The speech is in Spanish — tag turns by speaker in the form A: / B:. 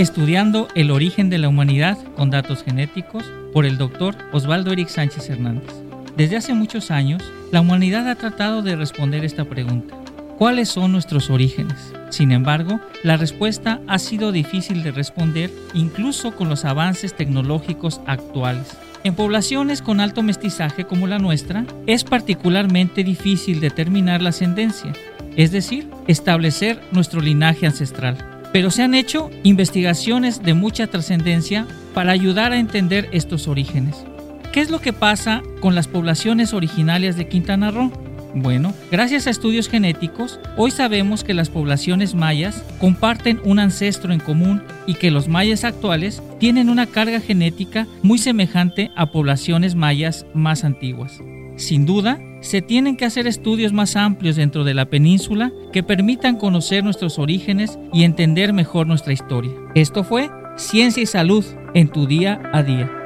A: Estudiando el origen de la humanidad con datos genéticos por el doctor Osvaldo Eric Sánchez Hernández. Desde hace muchos años, la humanidad ha tratado de responder esta pregunta. ¿Cuáles son nuestros orígenes? Sin embargo, la respuesta ha sido difícil de responder incluso con los avances tecnológicos actuales. En poblaciones con alto mestizaje como la nuestra, es particularmente difícil determinar la ascendencia, es decir, establecer nuestro linaje ancestral. Pero se han hecho investigaciones de mucha trascendencia para ayudar a entender estos orígenes. ¿Qué es lo que pasa con las poblaciones originarias de Quintana Roo? Bueno, gracias a estudios genéticos, hoy sabemos que las poblaciones mayas comparten un ancestro en común y que los mayas actuales tienen una carga genética muy semejante a poblaciones mayas más antiguas. Sin duda, se tienen que hacer estudios más amplios dentro de la península que permitan conocer nuestros orígenes y entender mejor nuestra historia. Esto fue Ciencia y Salud en tu día a día.